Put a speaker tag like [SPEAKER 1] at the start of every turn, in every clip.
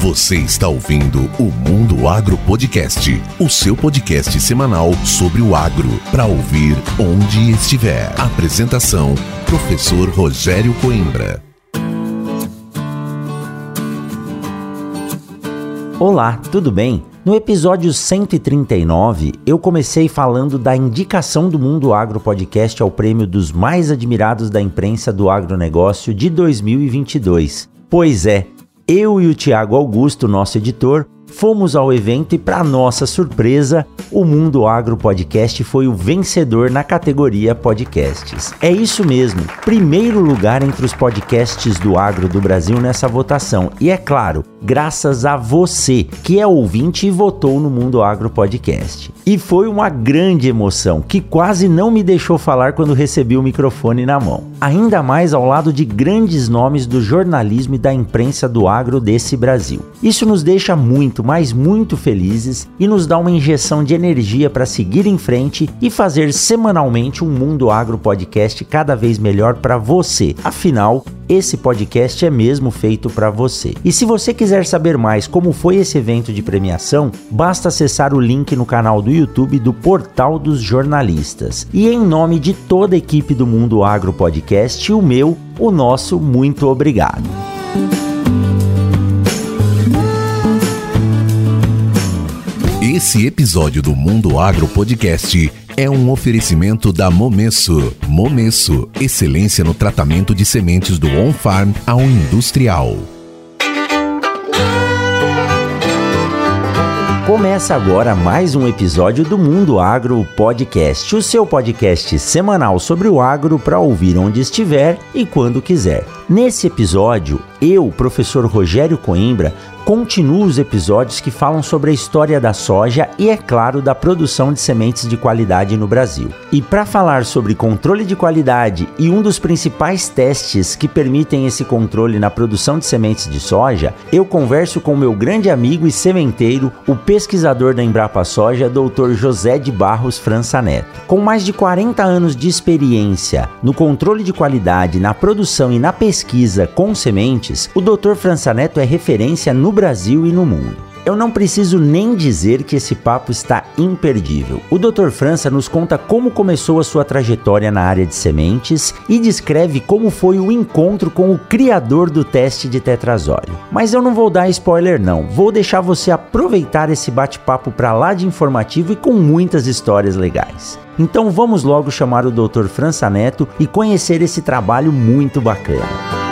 [SPEAKER 1] Você está ouvindo o Mundo Agro Podcast, o seu podcast semanal sobre o agro, para ouvir onde estiver. Apresentação: Professor Rogério Coimbra.
[SPEAKER 2] Olá, tudo bem? No episódio 139, eu comecei falando da indicação do Mundo Agro Podcast ao prêmio dos mais admirados da imprensa do agronegócio de 2022. Pois é, eu e o Tiago Augusto, nosso editor, fomos ao evento e, para nossa surpresa, o Mundo Agro Podcast foi o vencedor na categoria Podcasts. É isso mesmo, primeiro lugar entre os podcasts do agro do Brasil nessa votação. E é claro, graças a você, que é ouvinte e votou no Mundo Agro Podcast. E foi uma grande emoção, que quase não me deixou falar quando recebi o microfone na mão. Ainda mais ao lado de grandes nomes do jornalismo e da imprensa do agro desse Brasil. Isso nos deixa muito, mas muito felizes e nos dá uma injeção de energia para seguir em frente e fazer semanalmente um Mundo Agro Podcast cada vez melhor para você. Afinal, esse podcast é mesmo feito para você. E se você quiser saber mais como foi esse evento de premiação, basta acessar o link no canal do YouTube do Portal dos Jornalistas. E em nome de toda a equipe do Mundo Agro Podcast, o meu, o nosso muito obrigado.
[SPEAKER 1] Esse episódio do Mundo Agro Podcast é um oferecimento da Momesso. Momesso, excelência no tratamento de sementes do on-farm ao industrial.
[SPEAKER 2] Começa agora mais um episódio do Mundo Agro Podcast, o seu podcast semanal sobre o agro para ouvir onde estiver e quando quiser. Nesse episódio, eu, professor Rogério Coimbra, continuo os episódios que falam sobre a história da soja e, é claro, da produção de sementes de qualidade no Brasil. E para falar sobre controle de qualidade e um dos principais testes que permitem esse controle na produção de sementes de soja, eu converso com meu grande amigo e sementeiro, o pesquisador da Embrapa Soja, Dr. José de Barros França Neto. Com mais de 40 anos de experiência no controle de qualidade, na produção e na pesquisa com sementes, o Dr. França Neto é referência no Brasil e no mundo. Eu não preciso nem dizer que esse papo está imperdível. O Dr. França nos conta como começou a sua trajetória na área de sementes e descreve como foi o encontro com o criador do teste de tetrazóleo. Mas eu não vou dar spoiler não, vou deixar você aproveitar esse bate-papo para lá de informativo e com muitas histórias legais. Então vamos logo chamar o Dr. França Neto e conhecer esse trabalho muito bacana.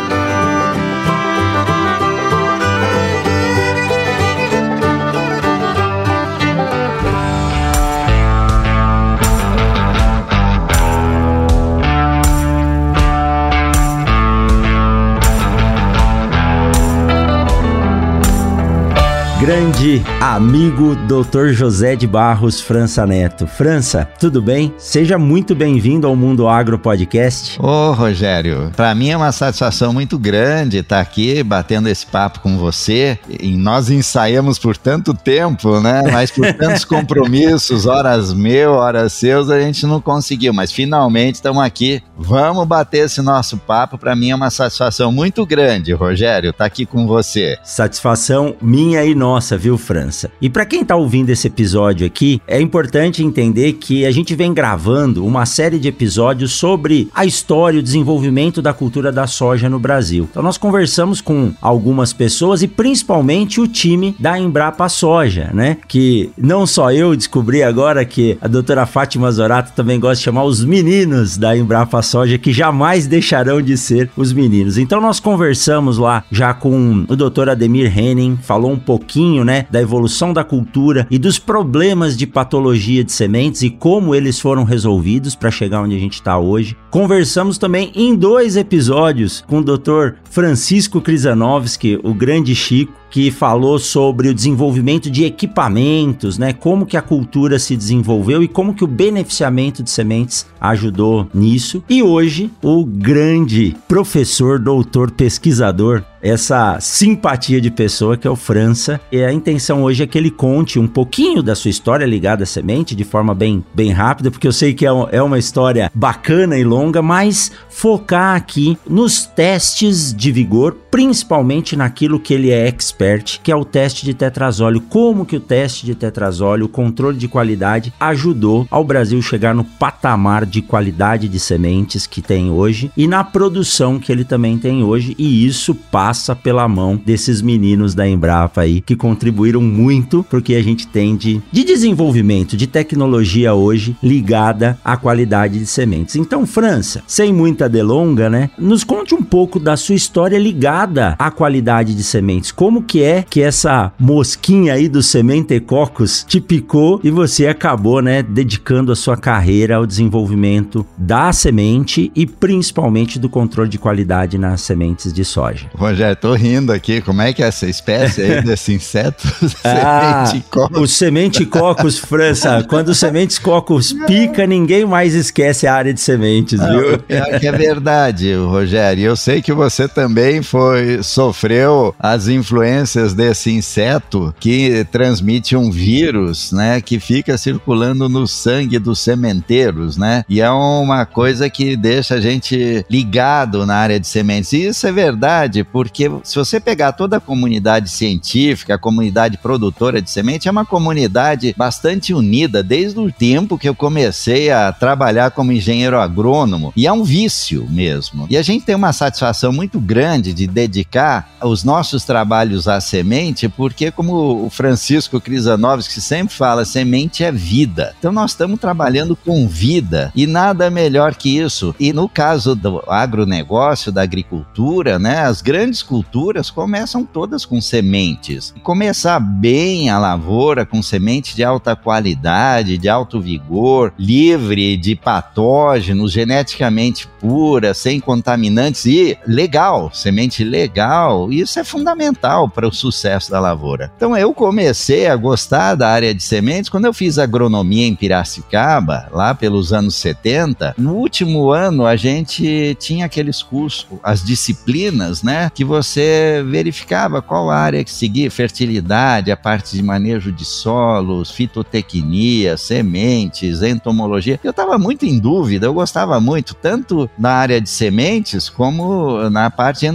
[SPEAKER 2] Grande amigo Dr. José de Barros França Neto. França, tudo bem? Seja muito bem-vindo ao Mundo Agro Podcast.
[SPEAKER 3] Ô, Rogério, para mim é uma satisfação muito grande estar aqui batendo esse papo com você. E nós ensaiamos por tanto tempo, né? Mas por tantos compromissos, horas meu, horas seus, a gente não conseguiu. Mas finalmente estamos aqui. Vamos bater esse nosso papo. Para mim é uma satisfação muito grande, Rogério, estar aqui com você.
[SPEAKER 2] Satisfação minha e nossa nossa, viu, França? E para quem tá ouvindo esse episódio aqui, é importante entender que a gente vem gravando uma série de episódios sobre a história e o desenvolvimento da cultura da soja no Brasil. Então nós conversamos com algumas pessoas e principalmente o time da Embrapa Soja, né? Que não só eu descobri agora que a doutora Fátima Zorato também gosta de chamar os meninos da Embrapa Soja, que jamais deixarão de ser os meninos. Então nós conversamos lá já com o doutor Ademir Henning, falou um pouquinho pouquinho, né, da evolução da cultura e dos problemas de patologia de sementes e como eles foram resolvidos para chegar onde a gente está hoje. Conversamos também em dois episódios com o Dr. Francisco Krizanovski, o grande Chico, que falou sobre o desenvolvimento de equipamentos, né? Como que a cultura se desenvolveu e como que o beneficiamento de sementes ajudou nisso. E hoje, o grande professor, doutor, pesquisador essa simpatia de pessoa que é o França. E a intenção hoje é que ele conte um pouquinho da sua história ligada à semente de forma bem, bem rápida, porque eu sei que é, é uma história bacana e longa, mas focar aqui nos testes de vigor principalmente naquilo que ele é expert, que é o teste de tetrazóleo. Como que o teste de tetrazóleo, o controle de qualidade, ajudou ao Brasil chegar no patamar de qualidade de sementes que tem hoje e na produção que ele também tem hoje, e isso passa pela mão desses meninos da Embrapa aí que contribuíram muito porque a gente tem de, de desenvolvimento de tecnologia hoje ligada à qualidade de sementes. Então, França, sem muita delonga, né? Nos conte um pouco da sua história ligada à qualidade de sementes. Como que é que essa mosquinha aí do sementecocos te picou e você acabou, né, dedicando a sua carreira ao desenvolvimento da semente e principalmente do controle de qualidade nas sementes de soja.
[SPEAKER 3] Rogério, tô rindo aqui. Como é que é essa espécie aí desse inseto?
[SPEAKER 2] ah, o semente-cocos, França. Quando o semente-cocos pica, ninguém mais esquece a área de sementes, viu?
[SPEAKER 3] É, é verdade, Rogério. Eu sei que você também foi sofreu as influências desse inseto que transmite um vírus, né, que fica circulando no sangue dos sementeiros, né? E é uma coisa que deixa a gente ligado na área de sementes. E isso é verdade, porque se você pegar toda a comunidade científica, a comunidade produtora de semente, é uma comunidade bastante unida desde o tempo que eu comecei a trabalhar como engenheiro agrônomo. E é um vício mesmo. E a gente tem uma satisfação muito grande de dedicar os nossos trabalhos à semente, porque como o Francisco Crisanovski sempre fala, semente é vida. Então nós estamos trabalhando com vida e nada melhor que isso. E no caso do agronegócio, da agricultura, né, as grandes culturas começam todas com sementes. E começar bem a lavoura com semente de alta qualidade, de alto vigor, livre de patógenos, geneticamente pura, sem contaminantes e legal, semente legal, isso é fundamental para o sucesso da lavoura. Então eu comecei a gostar da área de sementes quando eu fiz agronomia em Piracicaba, lá pelos anos 70. No último ano a gente tinha aqueles cursos, as disciplinas, né, que você verificava qual área que seguir, fertilidade, a parte de manejo de solos, fitotecnia, sementes, entomologia. Eu estava muito em dúvida, eu gostava muito, tanto na área de sementes como na parte de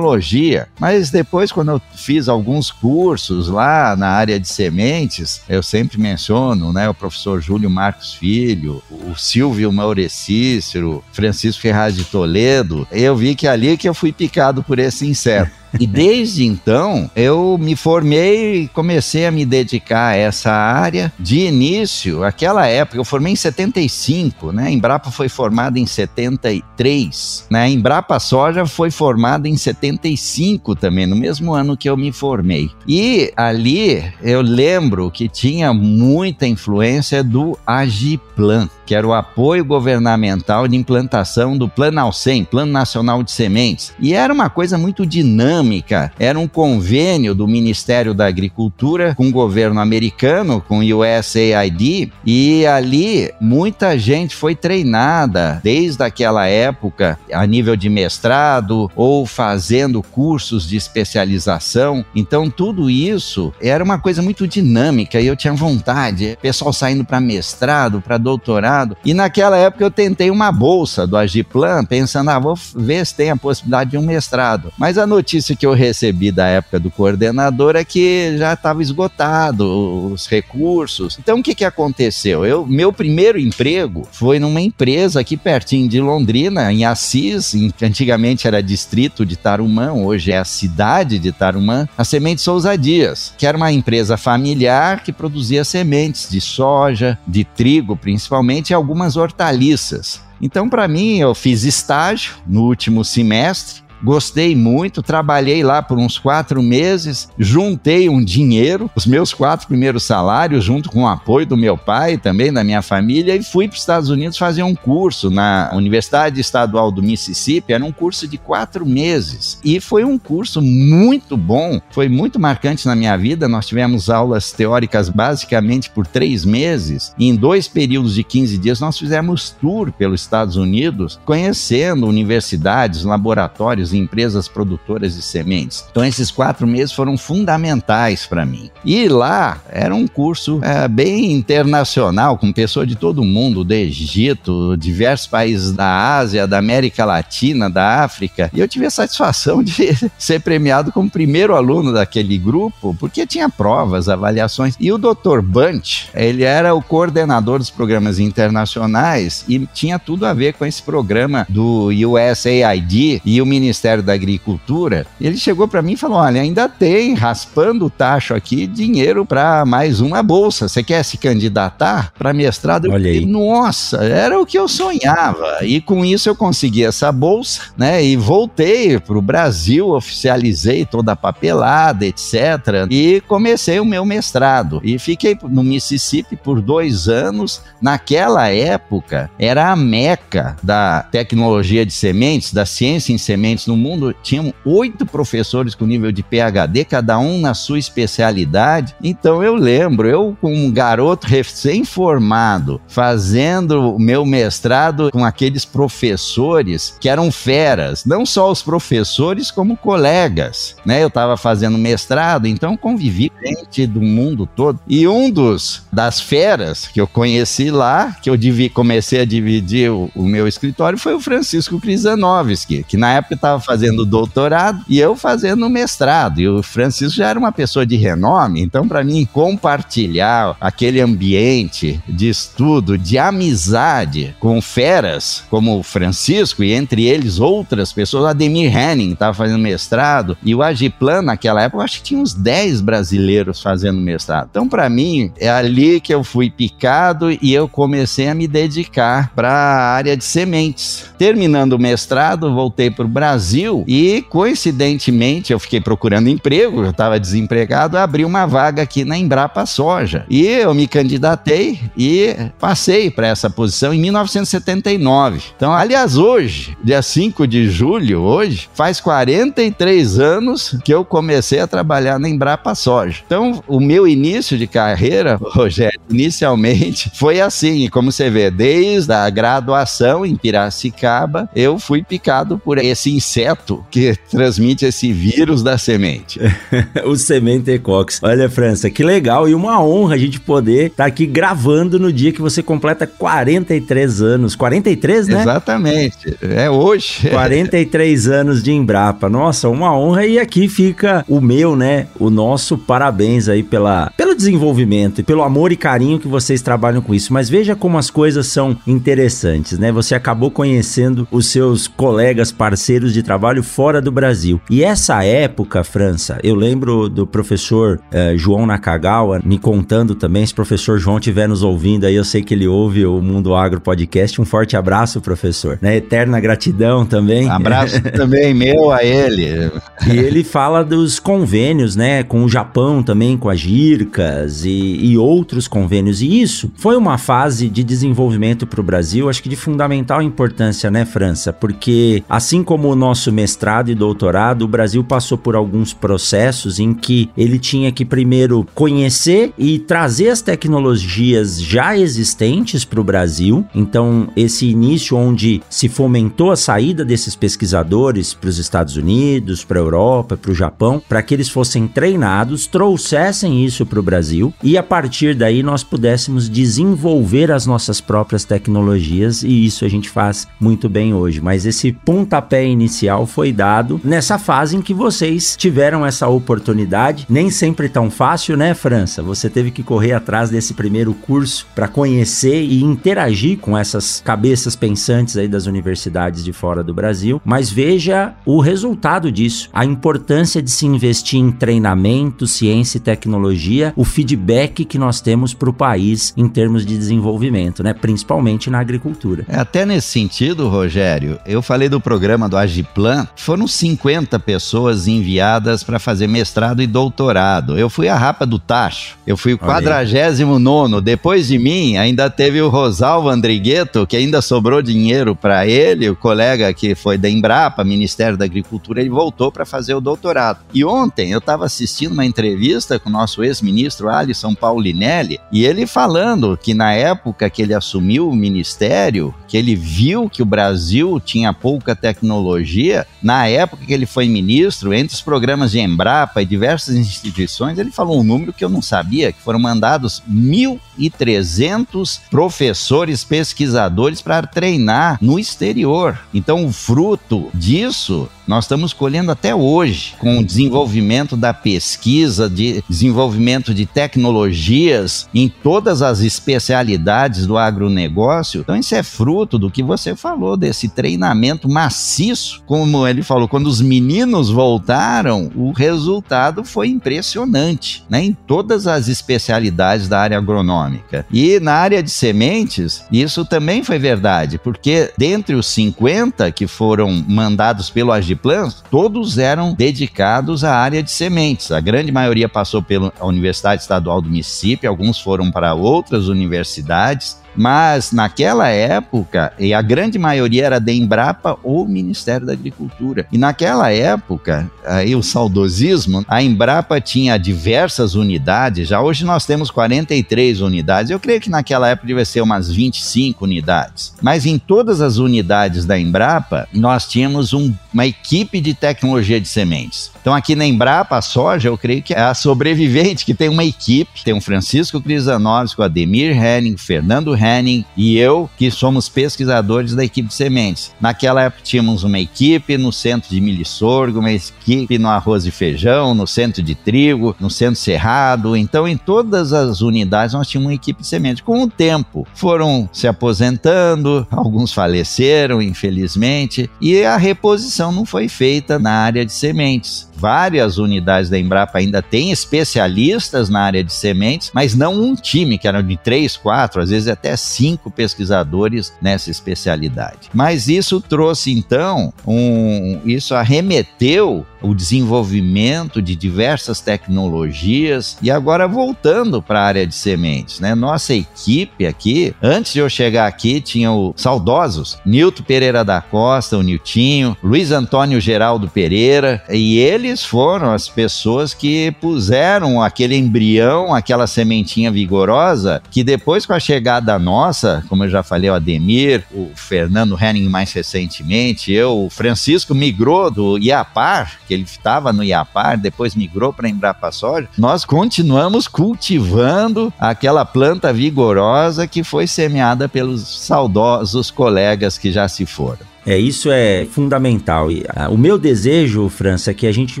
[SPEAKER 3] entomologia. Mas depois, quando eu fiz alguns cursos lá na área de sementes, eu sempre menciono, né, o professor Júlio Marcos Filho, o Silvio Maurecícero, Francisco Ferraz de Toledo, eu vi que ali que eu fui picado por esse inseto. E desde então eu me formei e comecei a me dedicar a essa área. De início, aquela época, eu formei em 75, né? A Embrapa foi formada em 73, né? A Embrapa Soja foi formada em 75 também, no mesmo ano que eu me formei. E ali eu lembro que tinha muita influência do Agiplan, que era o apoio governamental de implantação do Plano Alcem, Plano Nacional de Sementes. E era uma coisa muito dinâmica. Era um convênio do Ministério da Agricultura com o governo americano, com o USAID, e ali muita gente foi treinada desde aquela época a nível de mestrado ou fazendo cursos de especialização. Então tudo isso era uma coisa muito dinâmica e eu tinha vontade. Pessoal saindo para mestrado, para doutorado. E naquela época eu tentei uma bolsa do Agiplan, pensando, ah, vou ver se tem a possibilidade de um mestrado. Mas a notícia que eu recebi da época do coordenador é que já estava esgotado os recursos. Então o que, que aconteceu? Eu, meu primeiro emprego foi numa empresa aqui pertinho de Londrina, em Assis, em, antigamente era distrito de Tarumã, hoje é a cidade de Tarumã, a Semente Souza Dias, que era uma empresa familiar que produzia sementes de soja, de trigo principalmente e algumas hortaliças. Então, para mim, eu fiz estágio no último semestre Gostei muito, trabalhei lá por uns quatro meses, juntei um dinheiro, os meus quatro primeiros salários, junto com o apoio do meu pai também, da minha família, e fui para os Estados Unidos fazer um curso na Universidade Estadual do Mississippi. Era um curso de quatro meses e foi um curso muito bom, foi muito marcante na minha vida. Nós tivemos aulas teóricas basicamente por três meses, e em dois períodos de 15 dias nós fizemos tour pelos Estados Unidos, conhecendo universidades, laboratórios grandes empresas produtoras de sementes. Então, esses quatro meses foram fundamentais para mim. E lá era um curso é, bem internacional, com pessoas de todo mundo, do Egito, diversos países da Ásia, da América Latina, da África. E eu tive a satisfação de ser premiado como primeiro aluno daquele grupo, porque tinha provas, avaliações. E o Dr. Bunch, ele era o coordenador dos programas internacionais e tinha tudo a ver com esse programa do USAID e o Ministério da Agricultura. Ele chegou para mim e falou: Olha, ainda tem, raspando o tacho aqui, dinheiro para mais uma bolsa. Você quer se candidatar para mestrado?
[SPEAKER 2] Olha aí.
[SPEAKER 3] Nossa, era o que eu sonhava. E com isso eu consegui essa bolsa, né? E voltei para o Brasil, oficializei toda a papelada, etc. E comecei o meu mestrado. E fiquei no Mississippi por dois anos. Naquela época, era a meca da tecnologia de sementes, da ciência em sementes no mundo. Tinham oito professores com nível de PhD, cada um na sua especialidade. Então eu lembro, eu como um garoto recém-formado, fazendo o meu mestrado com aqueles professores que eram feras, não só os professores, como colegas, né? Eu estava fazendo mestrado, então convivi com gente do mundo todo. E um dos das feras que eu conheci lá, que eu divi, comecei a dividir o, o meu escritório, foi o Francisco Krizanovski, que na época estava fazendo doutorado e eu fazendo mestrado. E o Francisco já era uma pessoa de renome, então para mim compartilhar aquele ambiente de estudo, de amizade com feras como o Francisco e entre eles outras pessoas, Ademir Henning estava fazendo mestrado e o Agiplan naquela época, eu acho que tinha uns 10 brasileiros fazendo mestrado. Então para mim é ali que eu fui picado e eu comecei a me dedicar para a área de sementes. Terminando o mestrado, voltei para o Brasil e coincidentemente eu fiquei procurando emprego, eu estava desempregado, abri uma vaga aqui na Embrapa Soja. E eu me candidatei e passei para essa posição em 1979. Então, aliás, hoje, dia 5 de julho, hoje, faz 43 anos que eu comecei a trabalhar na Embrapa Soja. Então, o meu início de carreira, Rogério, inicialmente foi assim, como você vê, desde a graduação em Piracicaba, eu fui picado por esse inseto que transmite esse vírus da semente.
[SPEAKER 2] o Sementecox. Olha, França, que legal e uma honra a gente poder estar tá aqui gravando no dia que você completa 43 anos. 43, né?
[SPEAKER 3] Exatamente. É hoje.
[SPEAKER 2] 43 anos de Embrapa. Nossa, uma honra e aqui fica o meu, né? O nosso parabéns aí pela, pelo desenvolvimento e pelo amor e carinho que vocês trabalham com isso. Mas veja como as coisas são interessantes, né? Você acabou conhecendo os seus colegas, parceiros de trabalho fora do Brasil. E essa época, França, eu lembro do professor eh, João Nakagawa me contando também. Se o professor João estiver nos ouvindo aí, eu sei que ele ouve o Mundo Agro Podcast. Um forte abraço, professor. Né? Eterna gratidão também.
[SPEAKER 3] Abraço também meu a ele.
[SPEAKER 2] E ele fala dos convênios, né? Com o Japão também, com as GIRCAS e, e outros convênios. E isso foi uma fase de desenvolvimento para o Brasil, acho que de fundamental importância, né, França? Porque assim como o nosso mestrado e doutorado, o Brasil passou por alguns processos em que ele tinha que primeiro conhecer e trazer as tecnologias já existentes para o Brasil. Então, esse início onde se fomentou a saída desses pesquisadores para os Estados Unidos, para a Europa, para o Japão, para que eles fossem treinados, trouxessem isso para o Brasil e a partir daí nós pudéssemos desenvolver as nossas próprias tecnologias e isso a gente faz muito bem hoje. Mas esse pontapé inicial foi dado nessa fase em que vocês tiveram essa oportunidade, nem sempre tão fácil, né, França? Você teve que correr atrás desse primeiro curso para conhecer e interagir com essas cabeças pensantes aí das universidades de fora do Brasil, mas veja o resultado disso, a importância de se investir em treinamento, ciência e tecnologia, o feedback que nós temos para o país em termos de desenvolvimento, né, principalmente na agricultura.
[SPEAKER 3] É, até nesse sentido, Rogério, eu falei do programa do Agiplan, foram 50 pessoas enviadas para fazer mestrado e doutorado. Eu fui a rapa do tacho, eu fui o 49 depois de mim ainda teve o Rosalvo Andrigueto, que ainda sobrou dinheiro para ele, o colega que foi da Embrapa, Ministério da Agricultura, ele voltou para fazer o doutorado. E ontem eu estava assistindo uma entrevista com o nosso ex-ministro Alisson Paulinelli, e ele falando que na época que ele assumiu o ministério, que ele viu que o Brasil tinha pouca tecnologia na época que ele foi ministro, entre os programas de Embrapa e diversas instituições, ele falou um número que eu não sabia, que foram mandados 1.300 professores pesquisadores para treinar no exterior. Então, o fruto disso nós estamos colhendo até hoje, com o desenvolvimento da pesquisa, de desenvolvimento de tecnologias em todas as especialidades do agronegócio. Então, isso é fruto do que você falou, desse treinamento maciço. Como ele falou, quando os meninos voltaram, o resultado foi impressionante, né? Em todas as especialidades da área agronômica. E na área de sementes, isso também foi verdade, porque dentre os 50 que foram mandados pelo Agip Plans, todos eram dedicados à área de sementes. A grande maioria passou pela Universidade Estadual do Mississippi, alguns foram para outras universidades. Mas naquela época, e a grande maioria era da Embrapa ou Ministério da Agricultura. E naquela época, aí o saudosismo, a Embrapa tinha diversas unidades, já hoje nós temos 43 unidades. Eu creio que naquela época devia ser umas 25 unidades. Mas em todas as unidades da Embrapa, nós tínhamos um, uma equipe de tecnologia de sementes. Então aqui na Embrapa, a soja, eu creio que é a sobrevivente, que tem uma equipe, tem o Francisco Crisanovski, o Ademir Henning, o Fernando Henning, e eu, que somos pesquisadores da equipe de sementes. Naquela época tínhamos uma equipe no centro de milho e sorgo, uma equipe no arroz e feijão, no centro de trigo, no centro cerrado. Então, em todas as unidades nós tínhamos uma equipe de sementes. Com o tempo, foram se aposentando, alguns faleceram, infelizmente, e a reposição não foi feita na área de sementes várias unidades da Embrapa ainda têm especialistas na área de sementes, mas não um time, que era de três, quatro, às vezes até cinco pesquisadores nessa especialidade. Mas isso trouxe então um, isso arremeteu o desenvolvimento de diversas tecnologias e agora voltando para a área de sementes, né? Nossa equipe aqui, antes de eu chegar aqui, tinha o saudosos Nilton Pereira da Costa, o Niltinho, Luiz Antônio Geraldo Pereira, e eles foram as pessoas que puseram aquele embrião, aquela sementinha vigorosa, que depois com a chegada nossa, como eu já falei, o Ademir, o Fernando Henning mais recentemente, eu, o Francisco migrou do Iapar, que ele estava no Iapar, depois migrou para Embrapa Soja, nós continuamos cultivando aquela planta vigorosa que foi semeada pelos saudosos colegas que já se foram.
[SPEAKER 2] É, isso é fundamental. E, ah, o meu desejo, França, é que a gente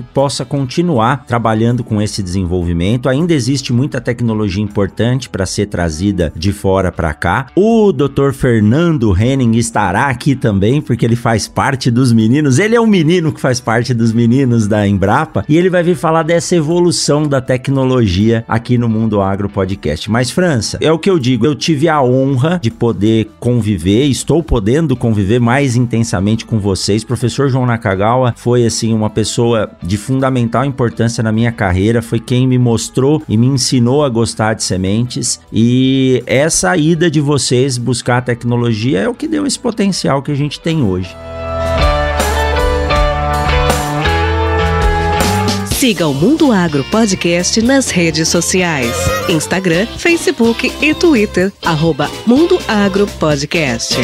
[SPEAKER 2] possa continuar trabalhando com esse desenvolvimento. Ainda existe muita tecnologia importante para ser trazida de fora para cá. O Dr. Fernando Henning estará aqui também, porque ele faz parte dos meninos. Ele é um menino que faz parte dos meninos da Embrapa e ele vai vir falar dessa evolução da tecnologia aqui no Mundo Agro Podcast. Mas, França, é o que eu digo, eu tive a honra de poder conviver, estou podendo conviver mais intensamente com vocês. Professor João Nakagawa foi assim uma pessoa de fundamental importância na minha carreira, foi quem me mostrou e me ensinou a gostar de sementes e essa ida de vocês buscar tecnologia é o que deu esse potencial que a gente tem hoje.
[SPEAKER 4] Siga o Mundo Agro Podcast nas redes sociais: Instagram, Facebook e Twitter. Arroba Mundo Agro Podcast.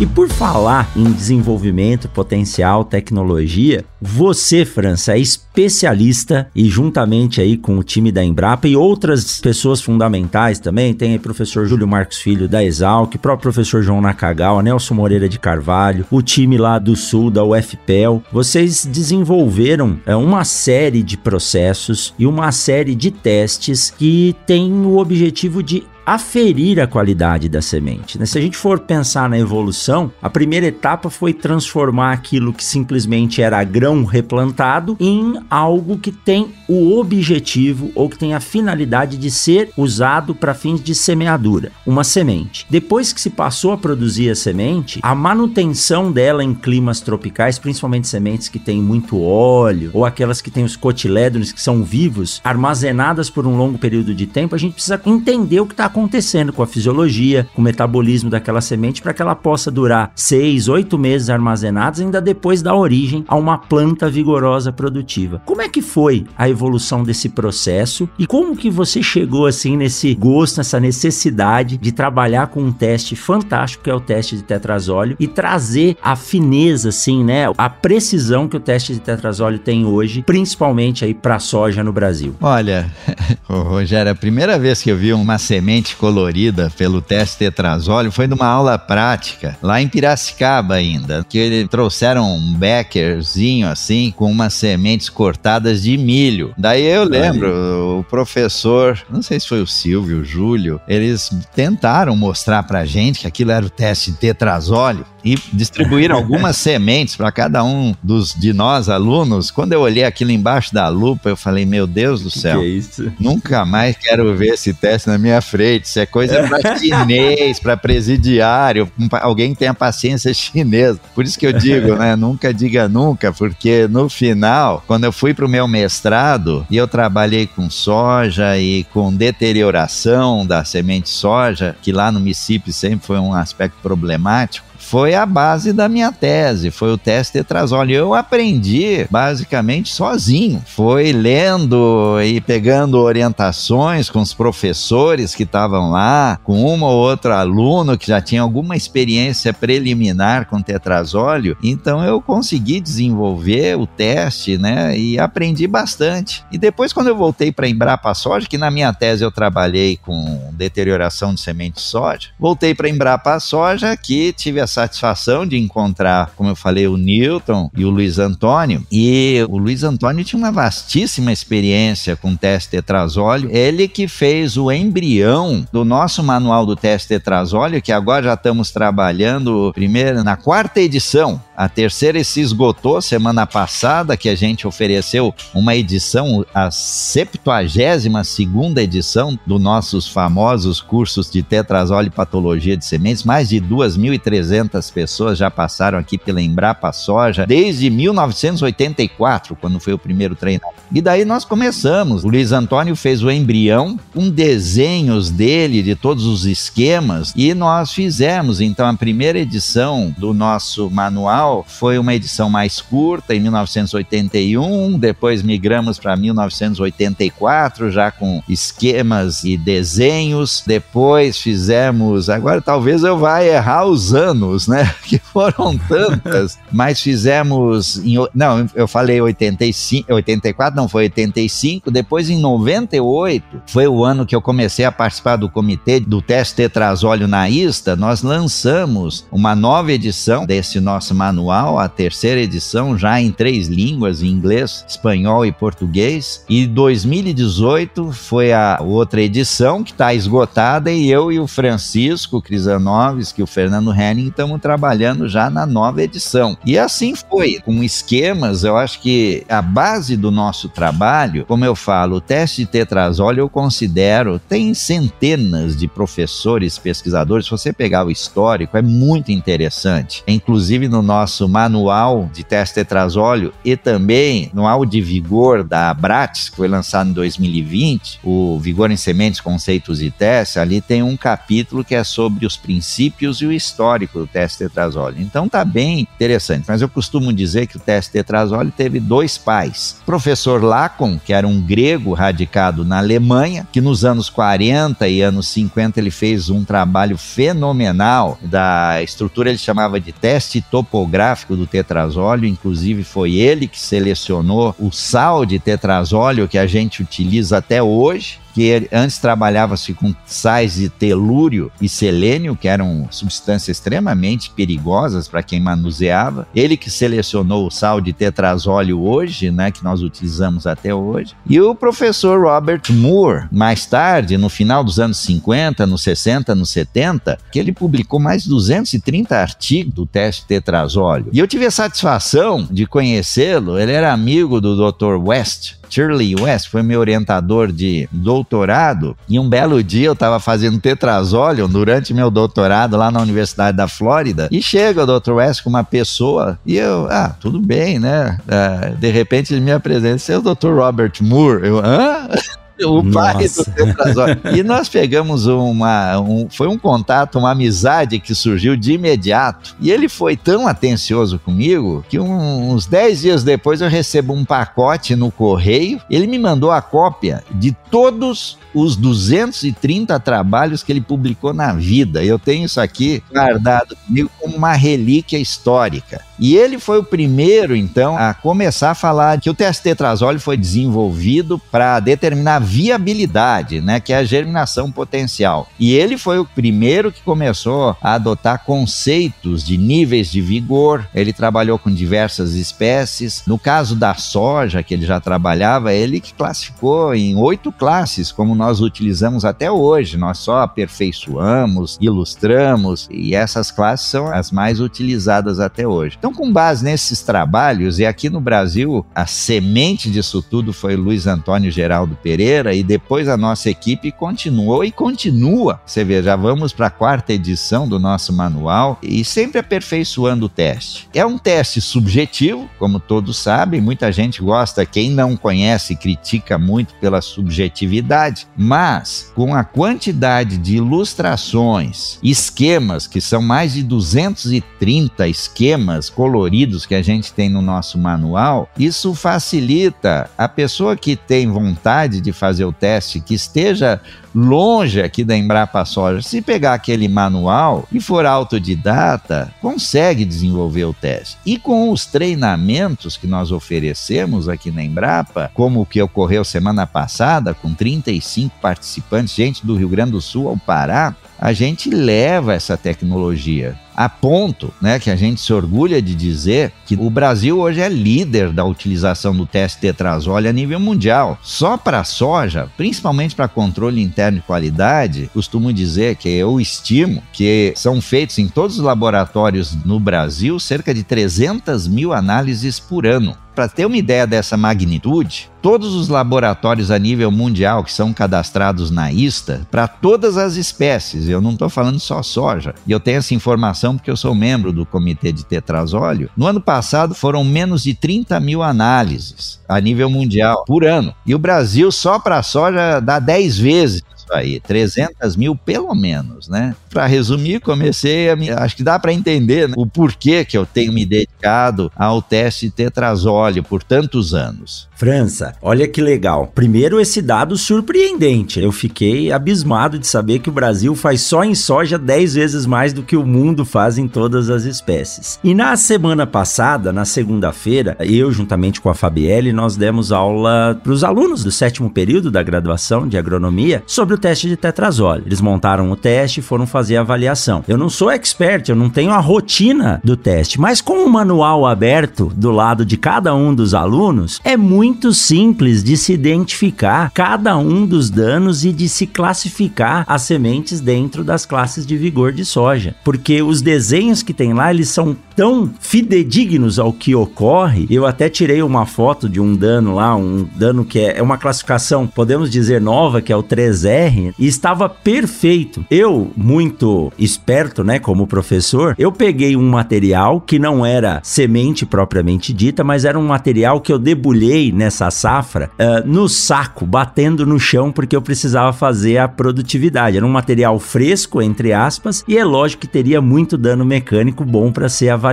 [SPEAKER 2] E por falar em desenvolvimento, potencial, tecnologia, você, França, é especialista e juntamente aí com o time da Embrapa e outras pessoas fundamentais também, tem o professor Júlio Marcos Filho da Exalc, próprio professor João Nakagawa, Nelson Moreira de Carvalho, o time lá do Sul da UFPEL, vocês desenvolveram é, uma série de processos e uma série de testes que tem o objetivo de aferir a qualidade da semente. Né? Se a gente for pensar na evolução, a primeira etapa foi transformar aquilo que simplesmente era grão replantado em algo que tem o objetivo ou que tem a finalidade de ser usado para fins de semeadura, uma semente. Depois que se passou a produzir a semente, a manutenção dela em climas tropicais, principalmente sementes que têm muito óleo ou aquelas que têm os cotilédones que são vivos, armazenadas por um longo período de tempo, a gente precisa entender o que está acontecendo com a fisiologia, com o metabolismo daquela semente, para que ela possa durar seis, oito meses armazenados, ainda depois dar origem a uma planta vigorosa produtiva. Como é que foi a evolução desse processo e como que você chegou assim nesse gosto, nessa necessidade de trabalhar com um teste fantástico que é o teste de tetrazóleo e trazer a fineza, assim, né, a precisão que o teste de tetrazóleo tem hoje, principalmente aí para soja no Brasil?
[SPEAKER 3] Olha, Rogério, a primeira vez que eu vi uma semente colorida pelo teste tetrazóleo foi numa aula prática, lá em Piracicaba ainda, que eles trouxeram um beckerzinho assim, com umas sementes cortadas de milho. Daí eu lembro, o professor, não sei se foi o Silvio, o Júlio, eles tentaram mostrar pra gente que aquilo era o teste de tetrazóleo e distribuíram algumas sementes para cada um dos de nós alunos. Quando eu olhei aquilo embaixo da lupa, eu falei: Meu Deus do céu,
[SPEAKER 2] Que é isso?
[SPEAKER 3] nunca mais quero ver esse teste na minha frente. Isso é coisa para chinês, para presidiário, alguém que tenha paciência chinesa. Por isso que eu digo, né? Nunca diga nunca, porque no final, quando eu fui para o meu mestrado e eu trabalhei com soja e com deterioração da semente soja, que lá no Mississippi sempre foi um aspecto problemático foi a base da minha tese, foi o teste tetrazóleo. Eu aprendi basicamente sozinho. Foi lendo e pegando orientações com os professores que estavam lá, com uma ou outra aluno que já tinha alguma experiência preliminar com tetrazóleo. Então eu consegui desenvolver o teste, né? E aprendi bastante. E depois quando eu voltei para Embrapa Soja, que na minha tese eu trabalhei com deterioração de semente de soja, voltei para Embrapa Soja que tive a satisfação de encontrar, como eu falei, o Newton e o Luiz Antônio. E o Luiz Antônio tinha uma vastíssima experiência com teste tetrazóleo. Ele que fez o embrião do nosso manual do teste tetrazóleo, que agora já estamos trabalhando primeiro na quarta edição. A terceira se esgotou semana passada, que a gente ofereceu uma edição, a 72 segunda edição dos nossos famosos cursos de tetrazóleo e patologia de sementes. Mais de 2.300 pessoas já passaram aqui pela Embrapa Soja desde 1984, quando foi o primeiro treinamento. E daí nós começamos. O Luiz Antônio fez o embrião com desenhos dele, de todos os esquemas, e nós fizemos. Então, a primeira edição do nosso manual foi uma edição mais curta, em 1981, depois migramos para 1984, já com esquemas e desenhos. Depois fizemos, agora talvez eu vá errar os anos, né? Que foram tantas, mas fizemos, em, não, eu falei 85, 84, não, foi 85. Depois, em 98, foi o ano que eu comecei a participar do comitê do teste tetrazóleo na ISTA. Nós lançamos uma nova edição desse nosso manual, a terceira edição, já em três línguas, em inglês, espanhol e português. E 2018 foi a outra edição que está esgotada e eu e o Francisco Crisanovski e o Fernando Henning estamos trabalhando já na nova edição. E assim foi, com esquemas, eu acho que a base do nosso trabalho, como eu falo, o teste de tetrazóleo eu considero, tem centenas de professores, pesquisadores, se você pegar o histórico, é muito interessante. Inclusive no nosso manual de teste tetrazóleo e também no manual de vigor da Abrates, que foi lançado em 2020, o Vigor em Sementes, Conceitos e Testes, ali tem um capítulo que é sobre os princípios e o histórico do teste tetrazóleo. Então tá bem interessante, mas eu costumo dizer que o teste tetrazóleo teve dois pais. O professor Lacon, que era um grego radicado na Alemanha, que nos anos 40 e anos 50 ele fez um trabalho fenomenal da estrutura, ele chamava de teste topográfico do tetrazóleo, inclusive foi ele que selecionou o sal de tetrazóleo que a gente utiliza até hoje que antes trabalhava-se com sais de telúrio e selênio, que eram substâncias extremamente perigosas para quem manuseava. Ele que selecionou o sal de tetrazóleo hoje, né, que nós utilizamos até hoje. E o professor Robert Moore, mais tarde, no final dos anos 50, nos 60, nos 70, que ele publicou mais de 230 artigos do teste tetrazóleo. E eu tive a satisfação de conhecê-lo, ele era amigo do Dr. West, Shirley West foi meu orientador de doutorado e um belo dia eu estava fazendo tetrazóleo durante meu doutorado lá na Universidade da Flórida e chega o Dr. West com uma pessoa e eu, ah, tudo bem, né? Ah, de repente ele me apresenta, o Dr. Robert Moore. Eu, hã? o pai do tetrazóide. E nós pegamos uma. Um, foi um contato, uma amizade que surgiu de imediato. E ele foi tão atencioso comigo que um, uns 10 dias depois eu recebo um pacote no correio. Ele me mandou a cópia de todos os 230 trabalhos que ele publicou na vida. Eu tenho isso aqui guardado comigo como uma relíquia histórica. E ele foi o primeiro, então, a começar a falar que o TST-trazóleo foi desenvolvido para determinar a viabilidade, né, que é a germinação potencial. E ele foi o primeiro que começou a adotar conceitos de níveis de vigor. Ele trabalhou com diversas espécies. No caso da soja, que ele já trabalhava, ele que classificou em oito classes, como nós utilizamos até hoje. Nós só aperfeiçoamos, ilustramos, e essas classes são as mais utilizadas até hoje. Então, com base nesses trabalhos, e aqui no Brasil, a semente disso tudo foi Luiz Antônio Geraldo Pereira, e depois a nossa equipe continuou e continua. Você vê, já vamos para a quarta edição do nosso manual e sempre aperfeiçoando o teste. É um teste subjetivo, como todos sabem, muita gente gosta, quem não conhece critica muito pela subjetividade, mas com a quantidade de ilustrações, esquemas, que são mais de 230 esquemas coloridos que a gente tem no nosso manual, isso facilita a pessoa que tem vontade de fazer o teste, que esteja longe aqui da Embrapa Soja, se pegar aquele manual e for autodidata, consegue desenvolver o teste. E com os treinamentos que nós oferecemos aqui na Embrapa, como o que ocorreu semana passada, com 35 participantes, gente do Rio Grande do Sul ao Pará, a gente leva essa tecnologia a ponto, né, que a gente se orgulha de dizer que o Brasil hoje é líder da utilização do teste tetrazole a nível mundial. Só para soja, principalmente para controle interno de qualidade, costumo dizer que eu estimo que são feitos em todos os laboratórios no Brasil cerca de 300 mil análises por ano. Para ter uma ideia dessa magnitude, todos os laboratórios a nível mundial que são cadastrados na ISTA, para todas as espécies, eu não estou falando só soja, e eu tenho essa informação porque eu sou membro do comitê de tetrazóleo, no ano passado foram menos de 30 mil análises a nível mundial por ano. E o Brasil só para soja dá 10 vezes isso aí, 300 mil pelo menos, né? Para resumir, comecei a me, acho que dá para entender né, o porquê que eu tenho me dedicado ao teste tetrazóleo por tantos anos.
[SPEAKER 2] França, olha que legal. Primeiro, esse dado surpreendente. Eu fiquei abismado de saber que o Brasil faz só em soja 10 vezes mais do que o mundo faz em todas as espécies. E na semana passada, na segunda-feira, eu, juntamente com a Fabielle, nós demos aula para os alunos do sétimo período da graduação de agronomia sobre o teste de tetrazole. Eles montaram o teste e foram fazer a avaliação. Eu não sou expert, eu não tenho a rotina do teste, mas com o manual aberto do lado de cada um dos alunos, é muito simples de se identificar cada um dos danos e de se classificar as sementes dentro das classes de vigor de soja, porque os desenhos que tem lá eles são tão fidedignos ao que ocorre. Eu até tirei uma foto de um dano lá, um dano que é, é uma classificação, podemos dizer nova, que é o 3R, e estava perfeito. Eu, muito esperto, né, como professor, eu peguei um material que não era semente propriamente dita, mas era um material que eu debulhei nessa safra uh, no saco, batendo no chão, porque eu precisava fazer a produtividade. Era um material fresco, entre aspas, e é lógico que teria muito dano mecânico bom para ser avaliado.